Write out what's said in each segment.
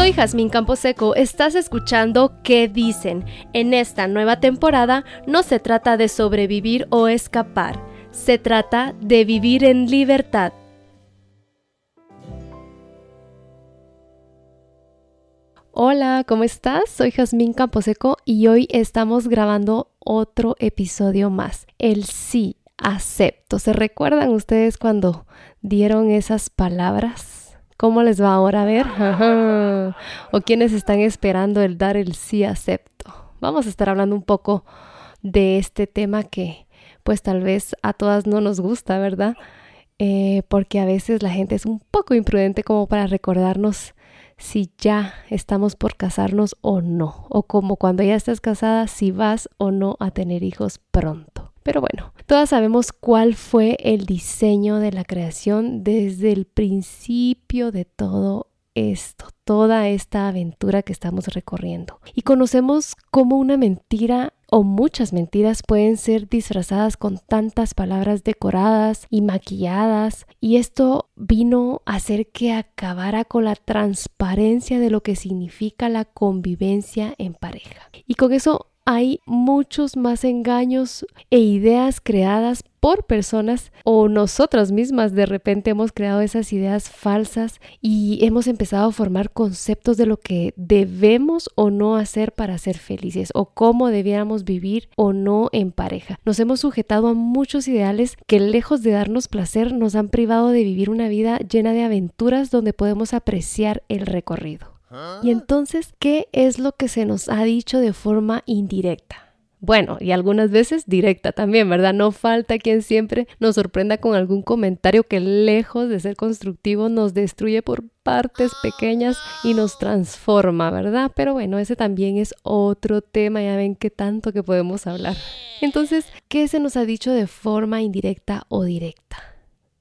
Soy Jazmín Camposeco, estás escuchando ¿Qué dicen? En esta nueva temporada no se trata de sobrevivir o escapar, se trata de vivir en libertad. Hola, ¿cómo estás? Soy Jazmín Camposeco y hoy estamos grabando otro episodio más, el sí acepto. ¿Se recuerdan ustedes cuando dieron esas palabras? ¿Cómo les va ahora a ver? ¿O quienes están esperando el dar el sí acepto? Vamos a estar hablando un poco de este tema que pues tal vez a todas no nos gusta, ¿verdad? Eh, porque a veces la gente es un poco imprudente como para recordarnos si ya estamos por casarnos o no, o como cuando ya estás casada, si vas o no a tener hijos pronto. Pero bueno, todas sabemos cuál fue el diseño de la creación desde el principio de todo esto, toda esta aventura que estamos recorriendo. Y conocemos cómo una mentira o muchas mentiras pueden ser disfrazadas con tantas palabras decoradas y maquilladas. Y esto vino a hacer que acabara con la transparencia de lo que significa la convivencia en pareja. Y con eso hay muchos más engaños e ideas creadas por personas o nosotras mismas de repente hemos creado esas ideas falsas y hemos empezado a formar conceptos de lo que debemos o no hacer para ser felices o cómo debiéramos vivir o no en pareja. Nos hemos sujetado a muchos ideales que lejos de darnos placer nos han privado de vivir una vida llena de aventuras donde podemos apreciar el recorrido. Y entonces, ¿qué es lo que se nos ha dicho de forma indirecta? Bueno, y algunas veces directa también, ¿verdad? No falta quien siempre nos sorprenda con algún comentario que lejos de ser constructivo nos destruye por partes pequeñas y nos transforma, ¿verdad? Pero bueno, ese también es otro tema, ya ven qué tanto que podemos hablar. Entonces, ¿qué se nos ha dicho de forma indirecta o directa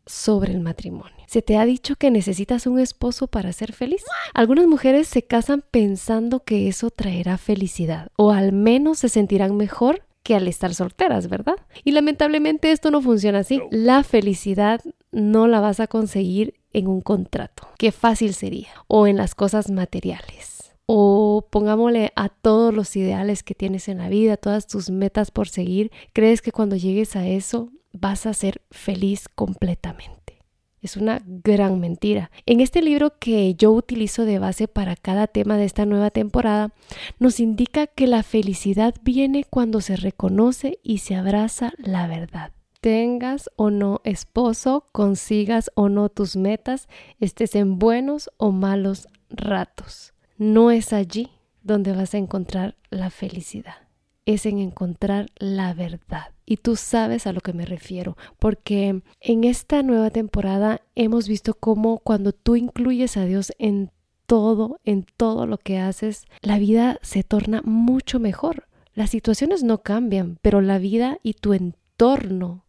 sobre el matrimonio? ¿Se te ha dicho que necesitas un esposo para ser feliz? Algunas mujeres se casan pensando que eso traerá felicidad o al menos se sentirán mejor que al estar solteras, ¿verdad? Y lamentablemente esto no funciona así. La felicidad no la vas a conseguir en un contrato. Qué fácil sería. O en las cosas materiales. O pongámosle a todos los ideales que tienes en la vida, todas tus metas por seguir. ¿Crees que cuando llegues a eso vas a ser feliz completamente? Es una gran mentira. En este libro que yo utilizo de base para cada tema de esta nueva temporada, nos indica que la felicidad viene cuando se reconoce y se abraza la verdad. Tengas o no esposo, consigas o no tus metas, estés en buenos o malos ratos. No es allí donde vas a encontrar la felicidad es en encontrar la verdad. Y tú sabes a lo que me refiero, porque en esta nueva temporada hemos visto cómo cuando tú incluyes a Dios en todo, en todo lo que haces, la vida se torna mucho mejor. Las situaciones no cambian, pero la vida y tu entorno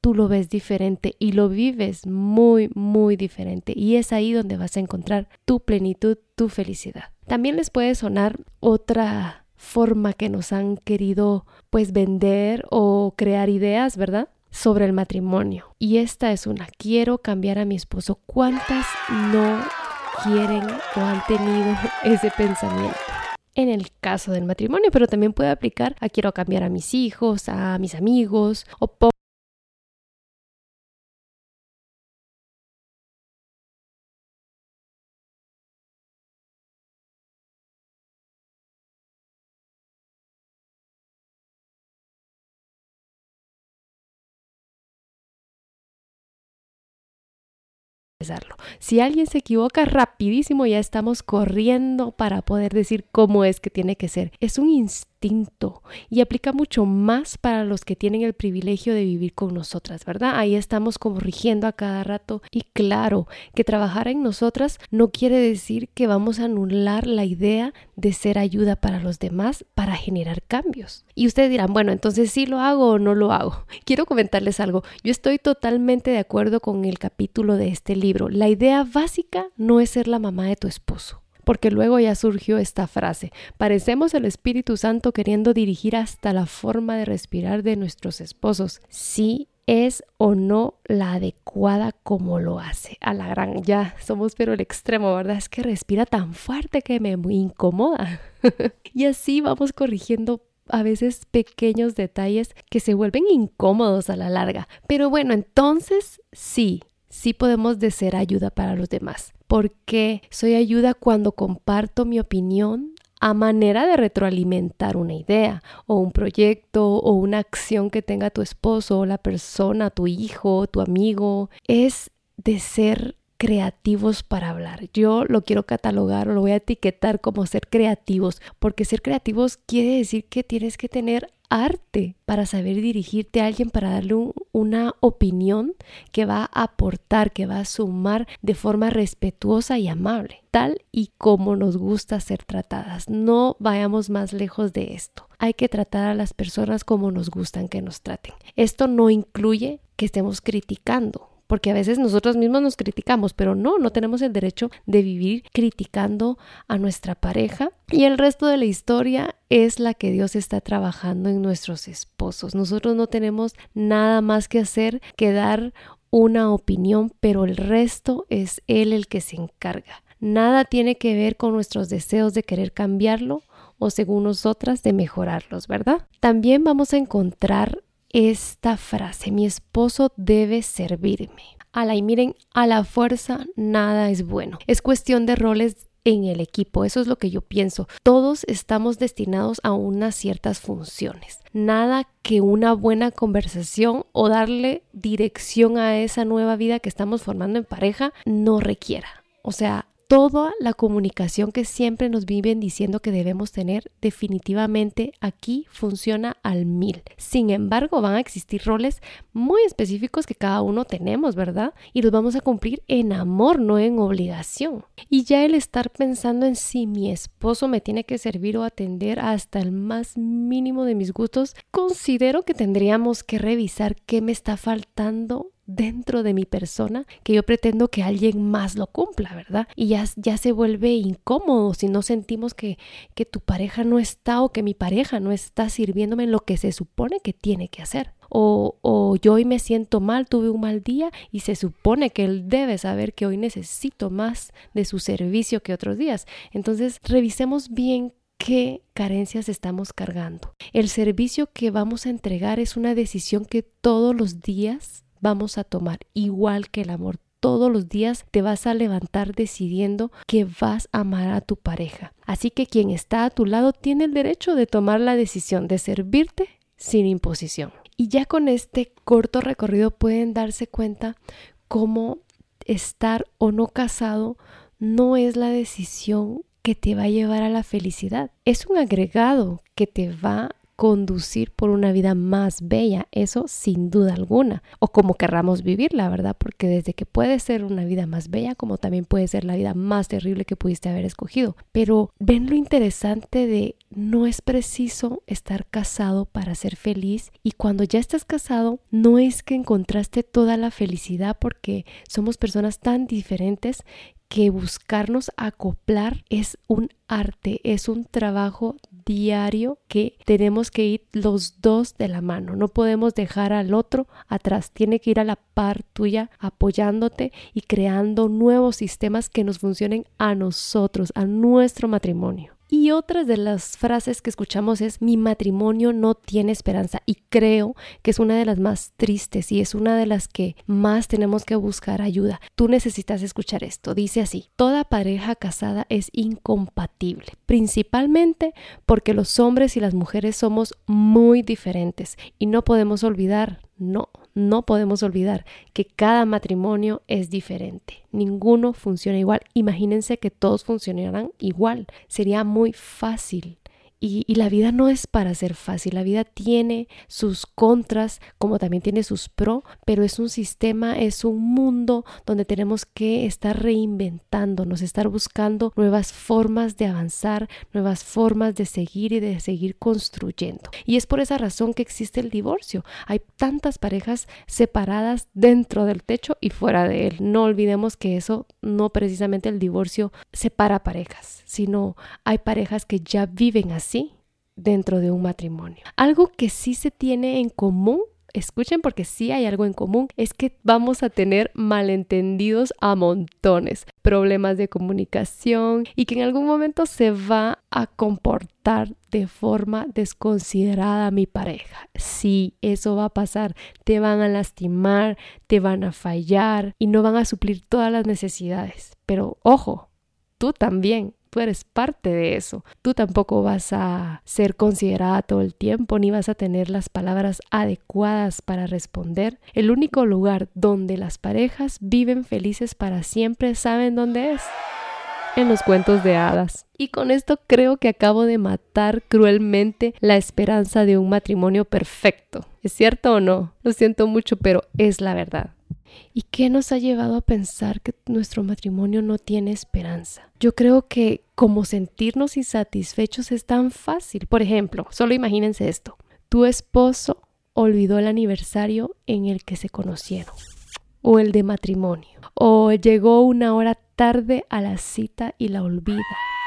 tú lo ves diferente y lo vives muy, muy diferente. Y es ahí donde vas a encontrar tu plenitud, tu felicidad. También les puede sonar otra forma que nos han querido pues vender o crear ideas, ¿verdad? Sobre el matrimonio. Y esta es una, quiero cambiar a mi esposo. ¿Cuántas no quieren o han tenido ese pensamiento? en el caso del matrimonio, pero también puede aplicar a quiero cambiar a mis hijos, a mis amigos o Si alguien se equivoca rapidísimo ya estamos corriendo para poder decir cómo es que tiene que ser. Es un instinto y aplica mucho más para los que tienen el privilegio de vivir con nosotras, ¿verdad? Ahí estamos corrigiendo a cada rato y claro que trabajar en nosotras no quiere decir que vamos a anular la idea de ser ayuda para los demás para generar cambios. Y ustedes dirán, bueno, entonces sí lo hago o no lo hago. Quiero comentarles algo. Yo estoy totalmente de acuerdo con el capítulo de este libro. La idea básica no es ser la mamá de tu esposo porque luego ya surgió esta frase. Parecemos el Espíritu Santo queriendo dirigir hasta la forma de respirar de nuestros esposos. Sí es o no la adecuada como lo hace. A la gran, ya somos pero el extremo, ¿verdad? Es que respira tan fuerte que me incomoda. y así vamos corrigiendo a veces pequeños detalles que se vuelven incómodos a la larga. Pero bueno, entonces sí, sí podemos de ser ayuda para los demás. Porque soy ayuda cuando comparto mi opinión a manera de retroalimentar una idea o un proyecto o una acción que tenga tu esposo o la persona, tu hijo, tu amigo. Es de ser creativos para hablar. Yo lo quiero catalogar o lo voy a etiquetar como ser creativos, porque ser creativos quiere decir que tienes que tener arte para saber dirigirte a alguien, para darle una opinión que va a aportar, que va a sumar de forma respetuosa y amable, tal y como nos gusta ser tratadas. No vayamos más lejos de esto. Hay que tratar a las personas como nos gustan que nos traten. Esto no incluye que estemos criticando porque a veces nosotros mismos nos criticamos, pero no, no tenemos el derecho de vivir criticando a nuestra pareja. Y el resto de la historia es la que Dios está trabajando en nuestros esposos. Nosotros no tenemos nada más que hacer que dar una opinión, pero el resto es Él el que se encarga. Nada tiene que ver con nuestros deseos de querer cambiarlo o según nosotras de mejorarlos, ¿verdad? También vamos a encontrar esta frase, mi esposo debe servirme. A la y miren, a la fuerza nada es bueno. Es cuestión de roles en el equipo, eso es lo que yo pienso. Todos estamos destinados a unas ciertas funciones. Nada que una buena conversación o darle dirección a esa nueva vida que estamos formando en pareja no requiera. O sea, toda la comunicación que siempre nos viven diciendo que debemos tener definitivamente aquí funciona al mil. Sin embargo, van a existir roles muy específicos que cada uno tenemos, ¿verdad? Y los vamos a cumplir en amor, no en obligación. Y ya el estar pensando en si mi esposo me tiene que servir o atender hasta el más mínimo de mis gustos, considero que tendríamos que revisar qué me está faltando dentro de mi persona que yo pretendo que alguien más lo cumpla, ¿verdad? Y ya, ya se vuelve incómodo si no sentimos que, que tu pareja no está o que mi pareja no está sirviéndome en lo que se supone que tiene que hacer. O, o, yo hoy me siento mal, tuve un mal día y se supone que él debe saber que hoy necesito más de su servicio que otros días. Entonces, revisemos bien qué carencias estamos cargando. El servicio que vamos a entregar es una decisión que todos los días vamos a tomar, igual que el amor. Todos los días te vas a levantar decidiendo que vas a amar a tu pareja. Así que quien está a tu lado tiene el derecho de tomar la decisión de servirte sin imposición. Y ya con este corto recorrido pueden darse cuenta cómo estar o no casado no es la decisión que te va a llevar a la felicidad. Es un agregado que te va conducir por una vida más bella, eso sin duda alguna, o como querramos vivirla, ¿verdad? Porque desde que puede ser una vida más bella, como también puede ser la vida más terrible que pudiste haber escogido. Pero ven lo interesante de no es preciso estar casado para ser feliz y cuando ya estás casado no es que encontraste toda la felicidad porque somos personas tan diferentes que buscarnos acoplar es un arte, es un trabajo diario que tenemos que ir los dos de la mano. No podemos dejar al otro atrás. Tiene que ir a la par tuya apoyándote y creando nuevos sistemas que nos funcionen a nosotros, a nuestro matrimonio. Y otra de las frases que escuchamos es mi matrimonio no tiene esperanza y creo que es una de las más tristes y es una de las que más tenemos que buscar ayuda. Tú necesitas escuchar esto. Dice así, toda pareja casada es incompatible, principalmente porque los hombres y las mujeres somos muy diferentes y no podemos olvidar, no, no podemos olvidar que cada matrimonio es diferente. Ninguno funciona igual. Imagínense que todos funcionaran igual. Sería muy fácil y, la vida no es para ser fácil, la vida tiene sus contras como también tiene sus pros, pero es un sistema, es un mundo donde tenemos que estar reinventándonos, estar buscando nuevas formas de avanzar, nuevas formas de seguir y de seguir construyendo. Y es por esa razón que existe el divorcio. Hay tantas parejas separadas dentro del techo y fuera de él. No olvidemos que eso no precisamente el divorcio separa parejas, sino hay parejas que ya viven así dentro de un matrimonio. Algo que sí se tiene en común escuchen porque sí hay algo en común, es que vamos a tener malentendidos a montones, problemas de comunicación y que en algún momento se va a comportar de forma desconsiderada mi pareja. Sí, eso va a pasar. Te van a lastimar, te van a fallar y no van a suplir todas las necesidades. Pero ojo, tú también eres parte de eso. Tú tampoco vas a ser considerada todo el tiempo ni vas a tener las palabras adecuadas para responder. El único lugar donde las parejas viven felices para siempre, ¿saben dónde es? en los cuentos de hadas. Y con esto creo que acabo de matar cruelmente la esperanza de un matrimonio perfecto. ¿Es cierto o no? Lo siento mucho, pero es la verdad. ¿Y qué nos ha llevado a pensar que nuestro matrimonio no tiene esperanza? Yo creo que como sentirnos insatisfechos es tan fácil. Por ejemplo, solo imagínense esto. Tu esposo olvidó el aniversario en el que se conocieron o el de matrimonio o llegó una hora tarde a la cita y la olvida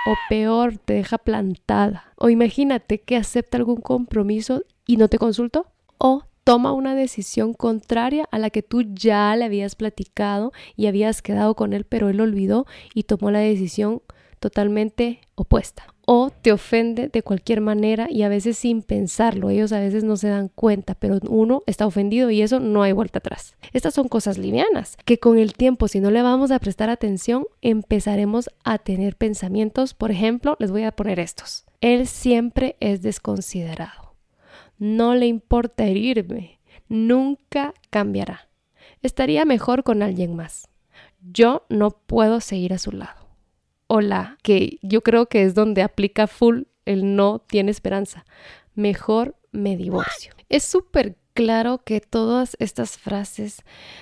o peor, te deja plantada o imagínate que acepta algún compromiso y no te consultó o toma una decisión contraria a la que tú ya le habías platicado y habías quedado con él, pero él olvidó y tomó la decisión totalmente opuesta. O te ofende de cualquier manera y a veces sin pensarlo. Ellos a veces no se dan cuenta, pero uno está ofendido y eso no hay vuelta atrás. Estas son cosas livianas que con el tiempo, si no le vamos a prestar atención, empezaremos a tener pensamientos. Por ejemplo, les voy a poner estos. Él siempre es desconsiderado no le importa herirme, nunca cambiará. Estaría mejor con alguien más. Yo no puedo seguir a su lado. Hola, que yo creo que es donde aplica full el no tiene esperanza. Mejor me divorcio. Es súper claro que todas estas frases,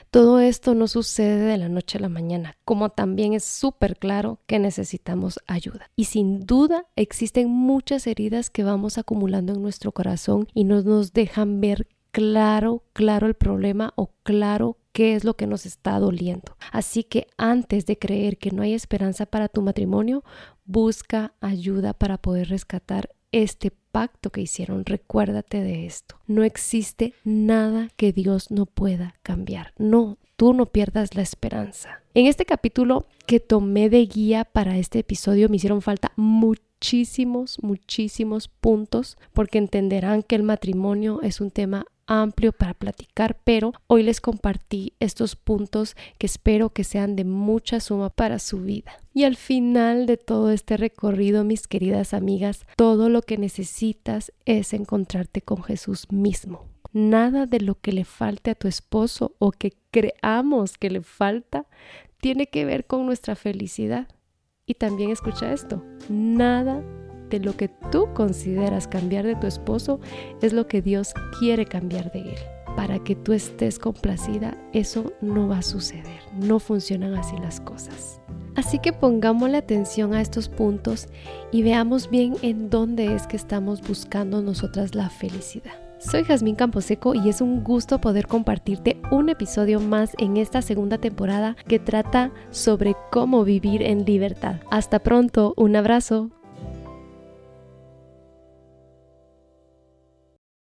todo esto no sucede de la noche a la mañana, como también es súper claro que necesitamos ayuda. Y sin duda existen muchas heridas que vamos acumulando en nuestro corazón y no nos dejan ver claro, claro el problema o claro qué es lo que nos está doliendo. Así que antes de creer que no hay esperanza para tu matrimonio, busca ayuda para poder rescatar este pacto que hicieron. Recuérdate de esto. No existe nada que Dios no pueda cambiar. No, tú no pierdas la esperanza. En este capítulo que tomé de guía para este episodio me hicieron falta muchísimos, muchísimos puntos porque entenderán que el matrimonio es un tema amplio para platicar, pero hoy les compartí estos puntos que espero que sean de mucha suma para su vida. Y al final de todo este recorrido, mis queridas amigas, todo lo que necesitas es encontrarte con Jesús mismo. Nada de lo que le falte a tu esposo o que creamos que le falta tiene que ver con nuestra felicidad. Y también escucha esto, nada lo que tú consideras cambiar de tu esposo es lo que Dios quiere cambiar de él. Para que tú estés complacida, eso no va a suceder. No funcionan así las cosas. Así que pongámosle atención a estos puntos y veamos bien en dónde es que estamos buscando nosotras la felicidad. Soy Jazmín Camposeco y es un gusto poder compartirte un episodio más en esta segunda temporada que trata sobre cómo vivir en libertad. Hasta pronto, un abrazo.